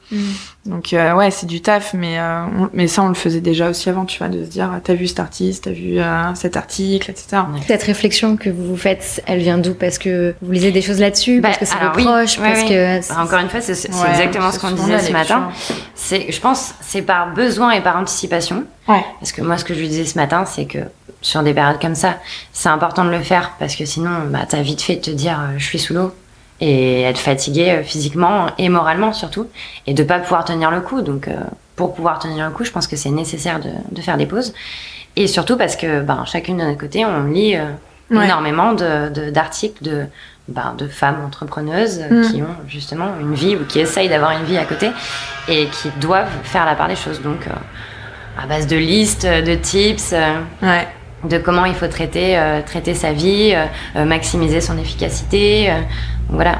Donc euh, ouais, c'est du taf, mais euh, on- mais ça on le faisait déjà aussi avant, tu vois, de se dire t'as vu cet artiste, t'as vu euh, cet article, etc. Cette réflexion que vous vous faites, elle vient d'où? Parce que vous lisez des choses là-dessus? Bah, Parce que c'est vos oui, proches Parce oui. que c'est- Bah, Encore une fois, c'est exactement ce qu'on disait ce matin. C'est, je pense, c'est par besoin et par anticipation. Ouais. Parce que moi, ce que je lui disais ce matin, c'est que sur des périodes comme ça, c'est important de le faire parce que sinon, bah, t'as vite fait de te dire, euh, je suis sous l'eau et être fatigué euh, physiquement et moralement surtout, et de pas pouvoir tenir le coup. Donc, euh, pour pouvoir tenir le coup, je pense que c'est nécessaire de, de faire des pauses. Et surtout parce que, ben, chacune de notre côté, on lit euh, Ouais. énormément de, de- d'articles de, ben, de femmes entrepreneuses Mm. qui ont justement une vie ou qui essayent d'avoir une vie à côté et qui doivent faire la part des choses. Donc, euh, à base de listes, de tips, euh, Ouais. De comment il faut traiter, euh, traiter sa vie, euh, euh, maximiser son efficacité. euh, voilà.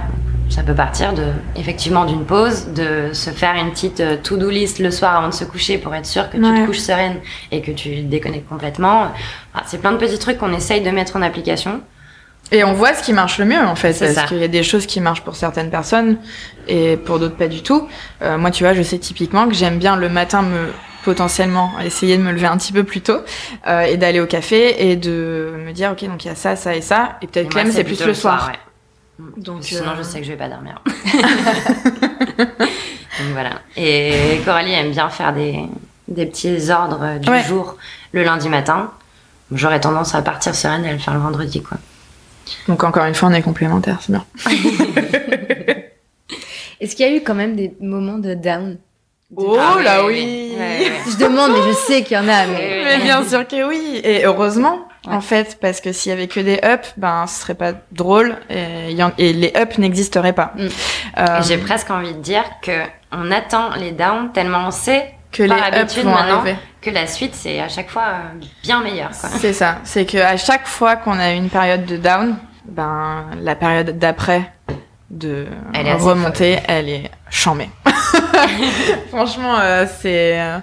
ça peut partir de, effectivement, d'une pause, de se faire une petite to-do list le soir avant de se coucher pour être sûr que tu te couches sereine et que tu te déconnectes complètement. Enfin, c'est plein de petits trucs qu'on essaye de mettre en application. Et on voit ce qui marche le mieux en fait, parce qu'il y a des choses qui marchent pour certaines personnes et pour d'autres pas du tout. Euh, moi, tu vois, je sais typiquement que j'aime bien le matin me potentiellement essayer de me lever un petit peu plus tôt euh, et d'aller au café et de me dire ok donc il y a ça ça et ça et peut-être Clem c'est plus le soir. ouais. Donc Sinon, euh, je sais que je vais pas dormir. Donc voilà. Et Coralie aime bien faire des, des petits ordres du Ouais. jour le lundi matin. J'aurais tendance à partir sereine et à le faire le vendredi, quoi. donc encore une fois on est complémentaires, c'est bien. Est-ce qu'il y a eu quand même des moments de down? Oh Ah oui, là oui, oui. oui. Ouais, ouais. Je demande, mais je sais qu'il y en a. Mais... Mais bien sûr que oui. Et heureusement, Ouais. en fait, parce que s'il y avait que des ups, ben, ce serait pas drôle et, il y en- et les ups n'existeraient pas. Mm. Euh, J'ai presque envie de dire que on attend les downs tellement on sait que par les habitude vont maintenant arriver. que la suite c'est à chaque fois euh, bien meilleur. Quoi. C'est ça. C'est que à chaque fois qu'on a une période de down, ben, la période d'après de Elle est remonter, elle est chambée. Franchement, euh, c'est, euh,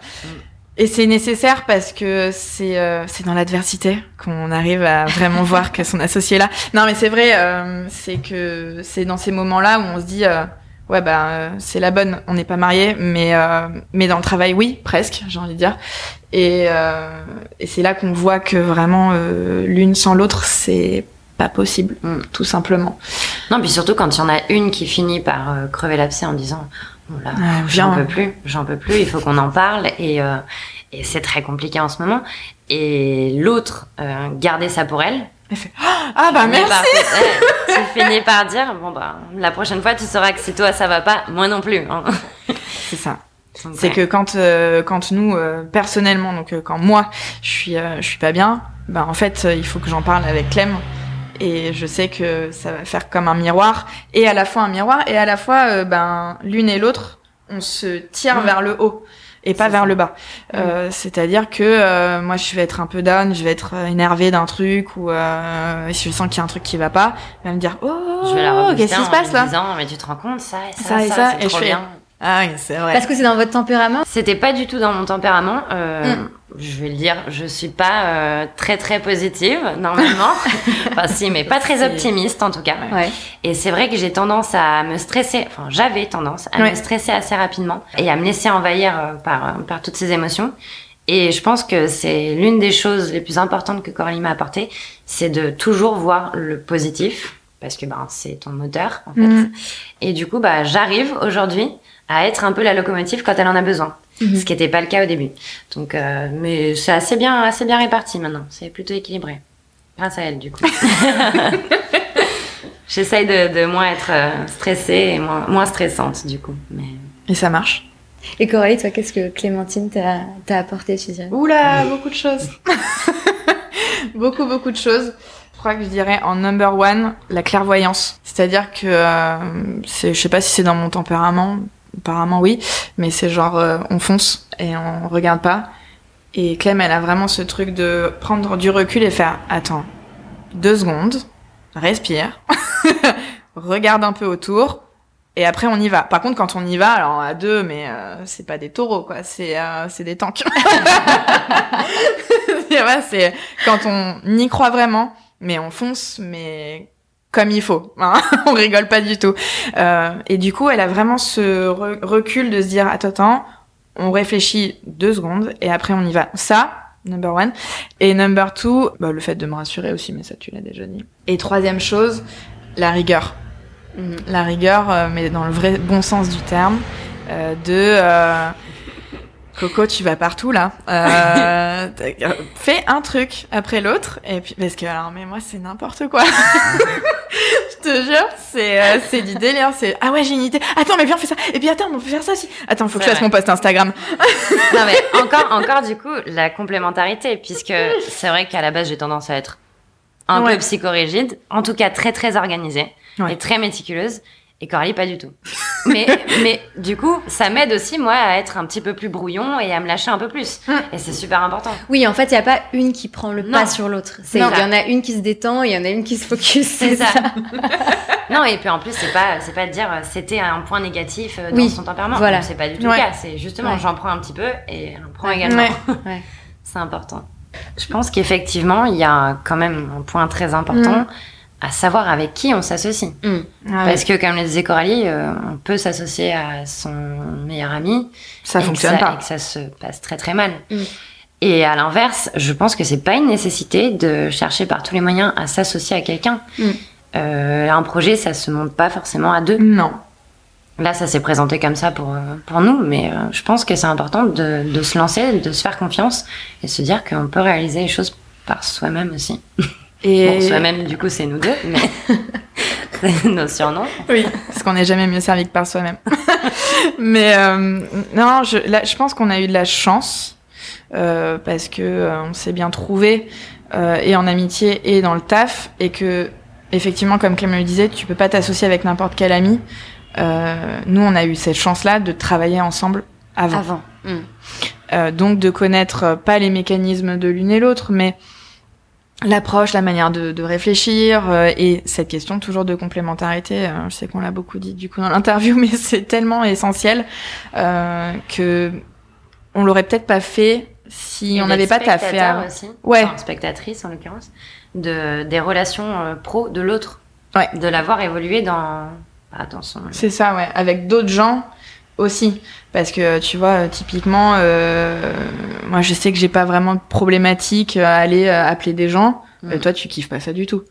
et c'est nécessaire parce que c'est, euh, c'est dans l'adversité qu'on arrive à vraiment voir que son associé est là. Non, mais c'est vrai, c'est que c'est dans ces moments-là où on se dit, ouais, bah, c'est la bonne, on n'est pas mariés, mais, mais dans le travail, oui, presque, j'ai envie de dire. Et, et c'est là qu'on voit que vraiment l'une sans l'autre, c'est pas possible, Mm. tout simplement. Non, puis surtout quand il y en a une qui finit par euh, crever l'abcès en disant oh là, Ah, j'en peux plus, j'en peux plus, il faut qu'on en parle et, euh, et c'est très compliqué en ce moment. Et l'autre, euh, garder ça pour elle. Ah bah merci. par- tu finis par dire bon bah la prochaine fois tu sauras que si toi ça va pas, moi non plus. hein. C'est ça. C'est que quand euh, quand nous euh, personnellement donc euh, quand moi je suis je suis pas bien, bah en fait il faut que j'en parle avec Clem et je sais que ça va faire comme un miroir et à la fois un miroir et à la fois euh, ben l'une et l'autre on se tire vers le haut et pas vers ça. le bas. Euh, C'est-à-dire que euh, moi je vais être un peu down, je vais être euh, énervée d'un truc ou euh, si je sens qu'il y a un truc qui va pas, elle va me dire oh je vais qu'est-ce qui se passe là disant mais tu te rends compte ça et ça, Ça et ça, ça, c'est et trop je fais- bien. Ah oui c'est vrai. Parce que c'est dans votre tempérament. C'était pas du tout dans mon tempérament. Euh, Mm. Je vais le dire, je suis pas euh, très très positive normalement. enfin si, mais pas très optimiste en tout cas. Ouais. Et c'est vrai que j'ai tendance à me stresser. Enfin, j'avais tendance à Ouais. me stresser assez rapidement et à me laisser envahir euh, par euh, par toutes ces émotions. Et je pense que c'est l'une des choses les plus importantes que Coralie m'a apporté, c'est de toujours voir le positif parce que ben c'est ton moteur en fait. Mm. Et du coup, bah, j'arrive aujourd'hui à être un peu la locomotive quand elle en a besoin. Ce qui n'était pas le cas au début. Donc, euh, mais c'est assez bien, assez bien réparti maintenant. C'est plutôt équilibré. Grâce à elle, du coup. J'essaye de, de moins être euh, stressée et moins, moins stressante, du coup. Mais... Et ça marche? Et Coralie, toi, qu'est-ce que Clémentine t'a t'a apporté, tu dirais Oula, beaucoup de choses. beaucoup, beaucoup de choses. Je crois que je dirais en number one, la clairvoyance. C'est-à-dire que, euh, c'est, je sais pas si c'est dans mon tempérament, apparemment oui, mais c'est genre, euh, on fonce et on regarde pas. Et Clem, elle a vraiment ce truc de prendre du recul et faire, attends, deux secondes, respire, regarde un peu autour, et après on y va. Par contre, quand on y va, alors à deux, mais euh, c'est pas des taureaux, quoi, c'est euh, des tanks. C'est quand on y croit vraiment, mais on fonce, mais comme il faut. Hein on rigole pas du tout. Euh, et du coup, elle a vraiment ce re- recul de se dire, attends, attends, on réfléchit deux secondes et après on y va. Ça, number one. Et number two, bah, le fait de me rassurer aussi, mais ça tu l'as déjà dit. Et troisième chose, la rigueur. Mhm. La rigueur, euh, mais dans le vrai bon sens du terme, euh, de Coco, tu vas partout là. Euh, fais un truc après l'autre et puis parce que alors mais moi c'est n'importe quoi. Je te jure, c'est euh, c'est du délire. C'est ah ouais j'ai une idée. Attends mais viens on fait ça. Et puis attends on peut faire ça aussi. Attends faut que je fasse mon post Instagram. non, mais encore, encore, du coup, la complémentarité, puisque c'est vrai qu'à la base, j'ai tendance à être un Ouais. peu psychorigide, en tout cas très, très organisée Ouais. et très méticuleuse. Et Coralie, pas du tout. mais, mais du coup, ça m'aide aussi, moi, à être un petit peu plus brouillon et à me lâcher un peu plus. Mm. Et c'est super important. Oui, en fait, il n'y a pas une qui prend le pas sur l'autre. Il y en a une qui se détend, il y en a une qui se focus. C'est ça. non, et puis en plus, c'est pas, c'est pas de dire euh, c'était un point négatif euh, dans Oui, son tempérament. voilà. C'est pas du tout Ouais. le cas. C'est justement, Ouais. j'en prends un petit peu et j'en prends Ouais. également. C'est important. Je pense qu'effectivement, il y a quand même un point très important Mm. À savoir avec qui on s'associe. Ah ouais. Parce que, comme le disait Coralie, euh, on peut s'associer à son meilleur ami. ça fonctionne ça- pas. Et que ça se passe très très mal. Mm. Et à l'inverse, je pense que c'est pas une nécessité de chercher par tous les moyens à s'associer à quelqu'un. Mm. Euh, un projet, ça se monte pas forcément à deux. Non. Là, ça s'est présenté comme ça pour, euh, pour nous, mais euh, je pense que c'est important de, de se lancer, de se faire confiance et se dire qu'on peut réaliser les choses par soi-même aussi. Et Bon, soi-même, du coup, c'est nous deux, mais c'est nos surnoms. Oui, parce qu'on n'est jamais mieux servi que par soi-même. Mais euh, non, je, là, je pense qu'on a eu de la chance euh, parce que euh, on s'est bien trouvé et en amitié et dans le taf et que effectivement, comme Clément le disait, tu peux pas t'associer avec n'importe quel ami. Nous, on a eu cette chance-là de travailler ensemble avant. Avant. Mm. Euh, donc de connaître pas les mécanismes de l'une et l'autre, mais l'approche, la manière de, de réfléchir euh, et cette question toujours de complémentarité. euh, je sais qu'on l'a beaucoup dit du coup dans l'interview, mais c'est tellement essentiel euh, que on l'aurait peut-être pas fait si Et on n'avait pas taffé. à- aussi, Ouais. enfin, spectatrice en l'occurrence, de, des relations euh, pro de l'autre. Ouais. De l'avoir évolué dans, bah, dans son. C'est ça, ouais, avec d'autres gens aussi. Parce que tu vois, euh, typiquement, euh, moi je sais que j'ai pas vraiment de problématique à aller euh, appeler des gens. Mm. Euh, toi, tu kiffes pas ça du tout.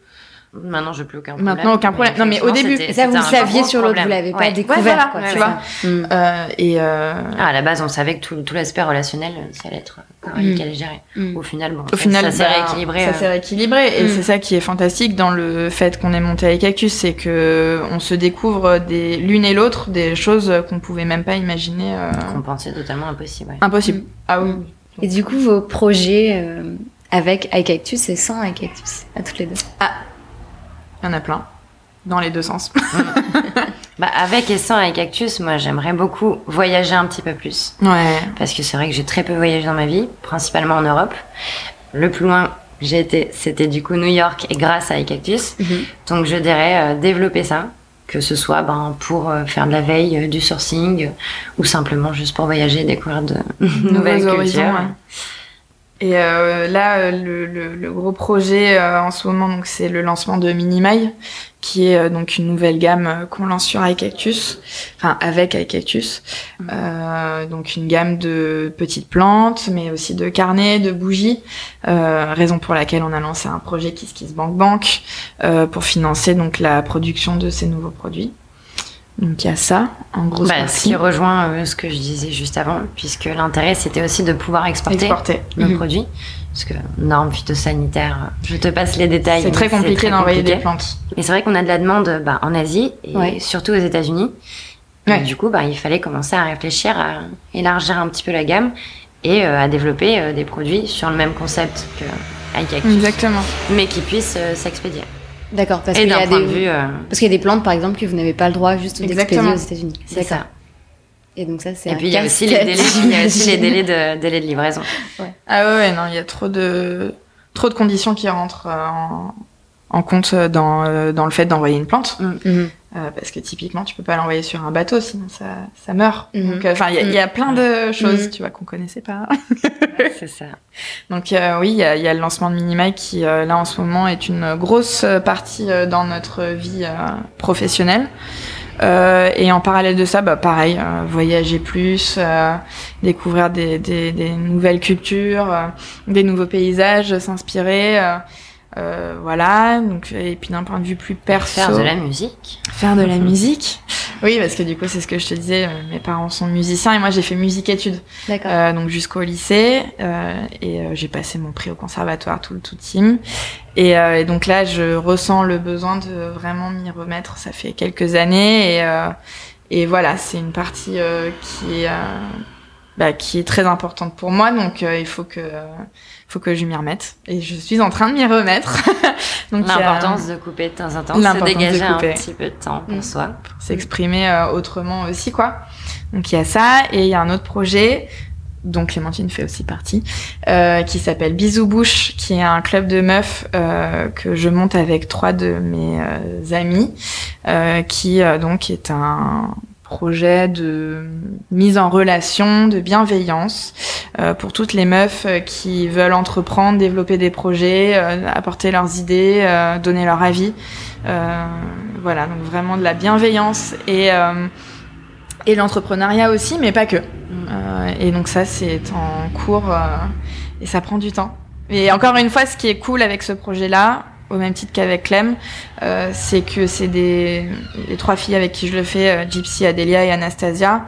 Maintenant, je plus aucun problème. Maintenant, aucun problème. Non, mais au début. ça, vous saviez sur l'autre, vous l'avez pas Ouais. découvert, voilà, quoi. tu c'est vois. Mm. Euh, et euh, Ah, à la base, on savait que tout, tout l'aspect relationnel, ça allait être Coralie Mm. allait gérer. Mm. Au final, bon, au final, ça s'est bah, rééquilibré. Ça euh, s'est rééquilibré. Et Mm. c'est ça qui est fantastique dans le fait qu'on est monté avec Cactus, c'est que on se découvre des l'une et l'autre des choses qu'on pouvait même pas imaginer. euh, qu'on pensait totalement impossible. ouais. impossible. Mm. Ah oui. Et du coup, vos projets euh, avec iCactus et sans iCactus, à toutes les deux? Il y en a plein. Dans les deux sens. Bah, avec et sans avec Cactus, moi, j'aimerais beaucoup voyager un petit peu plus. ouais. Parce que c'est vrai que j'ai très peu voyagé dans ma vie, principalement en Europe. Le plus loin j'ai été, c'était du coup New York et grâce à iCactus. Mhm. Donc je dirais euh, développer ça, que ce soit ben, pour euh, faire de la veille, euh, du sourcing, ou simplement juste pour voyager, découvrir de nouvelles cultures. horizons, ouais. Et euh, là, euh, le, le- le gros projet euh, en ce moment, donc c'est le lancement de Minimai, qui est euh, donc une nouvelle gamme qu'on lance sur iCactus, enfin avec iCactus. Euh, donc une gamme de petites plantes, mais aussi de carnets, de bougies. Euh, raison pour laquelle on a lancé un projet Kiss Kiss Bank Bank euh, pour financer donc la production de ces nouveaux produits. Donc il y a ça en grosse Bah, ce qui rejoint euh, ce que je disais juste avant, puisque l'intérêt c'était aussi de pouvoir exporter Exporté. nos Mhm. produits, parce que normes phytosanitaires, je te passe les détails. C'est très mais compliqué d'envoyer des plantes. Et c'est vrai qu'on a de la demande bah, en Asie et Ouais. surtout aux États-Unis. Et Ouais. Du coup, bah, il fallait commencer à réfléchir à élargir un petit peu la gamme et euh, à développer euh, des produits sur le même concept que iCactus, Exactement. mais qui puissent euh, s'expédier. D'accord, parce qu'il y, d'un a point des... de vue, euh, parce qu'il y a des plantes, par exemple, que vous n'avez pas le droit juste d'expédier aux États-Unis. c'est ça. Et donc ça, c'est Et puis il y a aussi les délais, il y a aussi les j'imagine. délais de, délais de livraison. Ah ouais, non, il y a trop de trop de conditions qui rentrent euh, en, en compte dans, euh, dans le fait d'envoyer une plante. Mhm. Euh, parce que typiquement, tu peux pas l'envoyer sur un bateau, sinon ça, ça meurt. Mhm. Donc, euh, enfin, il y, a- y a plein de choses, Mhm. tu vois, qu'on connaissait pas. c'est ça. Donc euh, oui, il y a, il y a le lancement de Minimai qui, là, en ce moment, est une grosse partie dans notre vie professionnelle. Et en parallèle de ça, bah, pareil, voyager plus, découvrir des, des, des nouvelles cultures, des nouveaux paysages, s'inspirer. Euh, voilà, donc et puis d'un point de vue plus perso, Faire de la musique. faire de la musique. Oui, parce que du coup, c'est ce que je te disais, euh, mes parents sont musiciens et moi j'ai fait musique-études. D'accord. Euh, donc jusqu'au lycée euh, et euh, j'ai passé mon prix au conservatoire tout le tout team et, euh, et donc là je ressens le besoin de vraiment m'y remettre ça fait quelques années et euh, et voilà c'est une partie euh, qui est euh, bah, qui est très importante pour moi, donc il faut que faut que je m'y remette. Et je suis en train de m'y remettre. L'importance de couper de temps en temps, se dégager un petit peu de temps pour mm. soi. Pour s'exprimer autrement aussi, quoi. Donc il y a ça, et il y a un autre projet dont Clémentine fait aussi partie, euh, qui s'appelle Bisou Bouche, qui est un club de meufs euh, que je monte avec trois de mes euh, amis, euh, qui euh, donc est un projet de mise en relation, de bienveillance pour toutes les meufs qui veulent entreprendre, développer des projets, apporter leurs idées, donner leur avis. voilà, donc vraiment de la bienveillance et et l'entrepreneuriat aussi, mais pas que. Euh, et donc ça, c'est en cours euh, et ça prend du temps. Et encore une fois, ce qui est cool avec ce projet-là, au même titre qu'avec Clem, euh, c'est que c'est des les trois filles avec qui je le fais, Gypsy, Adélia et Anastasia.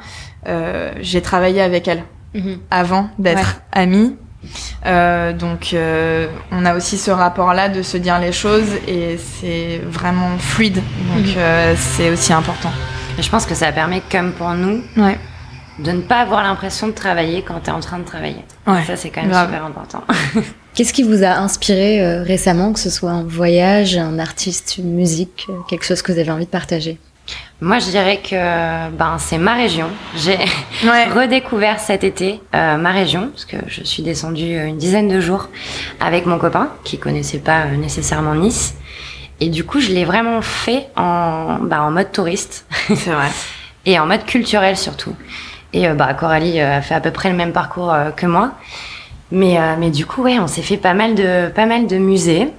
J'ai travaillé avec elles mhm. avant d'être amies. donc on a aussi ce rapport-là de se dire les choses et c'est vraiment fluide. Donc mhm. c'est aussi important. Et je pense que ça permet, comme pour nous, ouais de ne pas avoir l'impression de travailler quand tu es en train de travailler. Ouais, ça, c'est quand même super important. Qu'est-ce qui vous a inspiré euh, récemment, que ce soit un voyage, un artiste, une musique, euh, quelque chose que vous avez envie de partager? Moi, je dirais que ben c'est ma région. J'ai redécouvert cet été euh, ma région parce que je suis descendue une dizaine de jours avec mon copain qui connaissait pas nécessairement Nice. Et du coup, je l'ai vraiment fait en, ben, en mode touriste. C'est vrai. et en mode culturel surtout. Et euh, bah, Coralie euh, a fait à peu près le même parcours euh, que moi. Mais, mais du coup, ouais, on s'est fait pas mal de, pas mal de musées.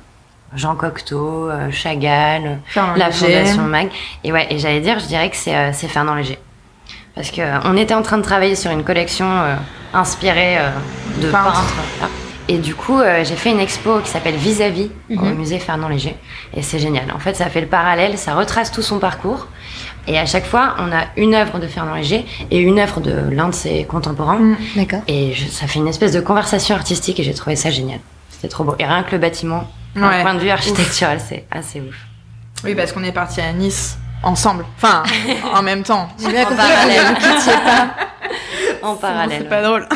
Jean Cocteau, Chagall, la Fondation Mag. Et ouais, et j'allais dire, je dirais que c'est, Fernand Léger. Parce que on était en train de travailler sur une collection inspirée de peintres. Et du coup, j'ai fait une expo qui s'appelle Vis-à-vis au mhm. musée Fernand Léger. Et c'est génial. En fait, ça fait le parallèle, ça retrace tout son parcours. Et à chaque fois, on a une œuvre de Fernand Léger et une œuvre de l'un de ses contemporains. Mm, d'accord. Et ça fait une espèce de conversation artistique et j'ai trouvé ça génial. C'était trop beau. Et rien que le bâtiment, d'un point de vue architectural, c'est assez ouf. Oui, parce qu'on est parti à Nice ensemble. Enfin, en même temps. J'ai bien compris que pas. en parallèle. C'est pas drôle.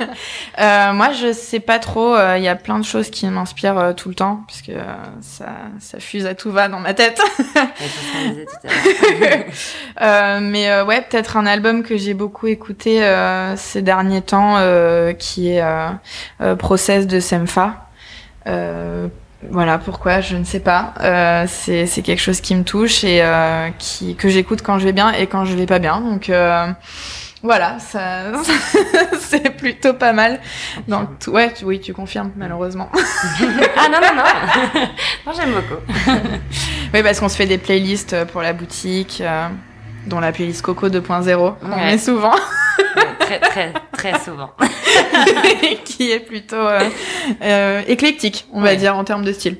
euh, moi, je sais pas trop. Il euh, y a plein de choses qui m'inspirent euh, tout le temps, puisque ça, ça fuse à tout va dans ma tête. mais ouais, peut-être un album que j'ai beaucoup écouté ces derniers temps, qui est Process de Semfa. Voilà pourquoi, je ne sais pas. Euh, c'est quelque chose qui me touche et euh, qui, que j'écoute quand je vais bien et quand je vais pas bien. Donc euh, voilà, ça, c'est plutôt pas mal. Donc ouais, tu, oui, tu confirmes malheureusement. ah non non non, non j'aime beaucoup. oui, parce qu'on se fait des playlists pour la boutique, euh, dont la playlist Coco 2.0. On met souvent très, très, très souvent. qui est plutôt euh, euh, éclectique, on va dire, en termes de style.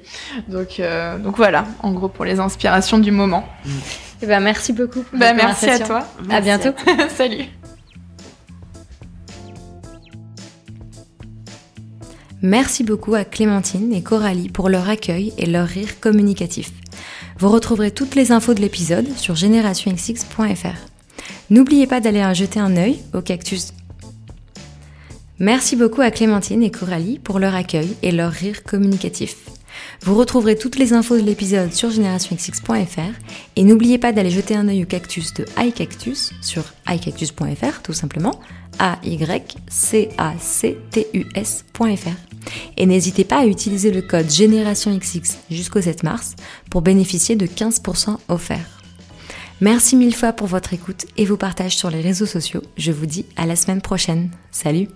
Donc, euh, donc voilà, en gros, pour les inspirations du moment. Eh ben, merci beaucoup. Bah, merci à toi. à bientôt. Salut. Merci beaucoup à Clémentine et Coralie pour leur accueil et leur rire communicatif. Vous retrouverez toutes les infos de l'épisode sur générationxx.fr. N'oubliez pas d'aller jeter un œil au cactus. Merci beaucoup à Clémentine et Coralie pour leur accueil et leur rire communicatif. Vous retrouverez toutes les infos de l'épisode sur générationxx.fr et n'oubliez pas d'aller jeter un œil au cactus de iCactus sur iCactus.fr tout simplement, a y c a c t u s.fr. Et n'hésitez pas à utiliser le code GénérationXX jusqu'au 7 mars pour bénéficier de 15% offerts. Merci mille fois pour votre écoute et vos partages sur les réseaux sociaux. Je vous dis à la semaine prochaine. Salut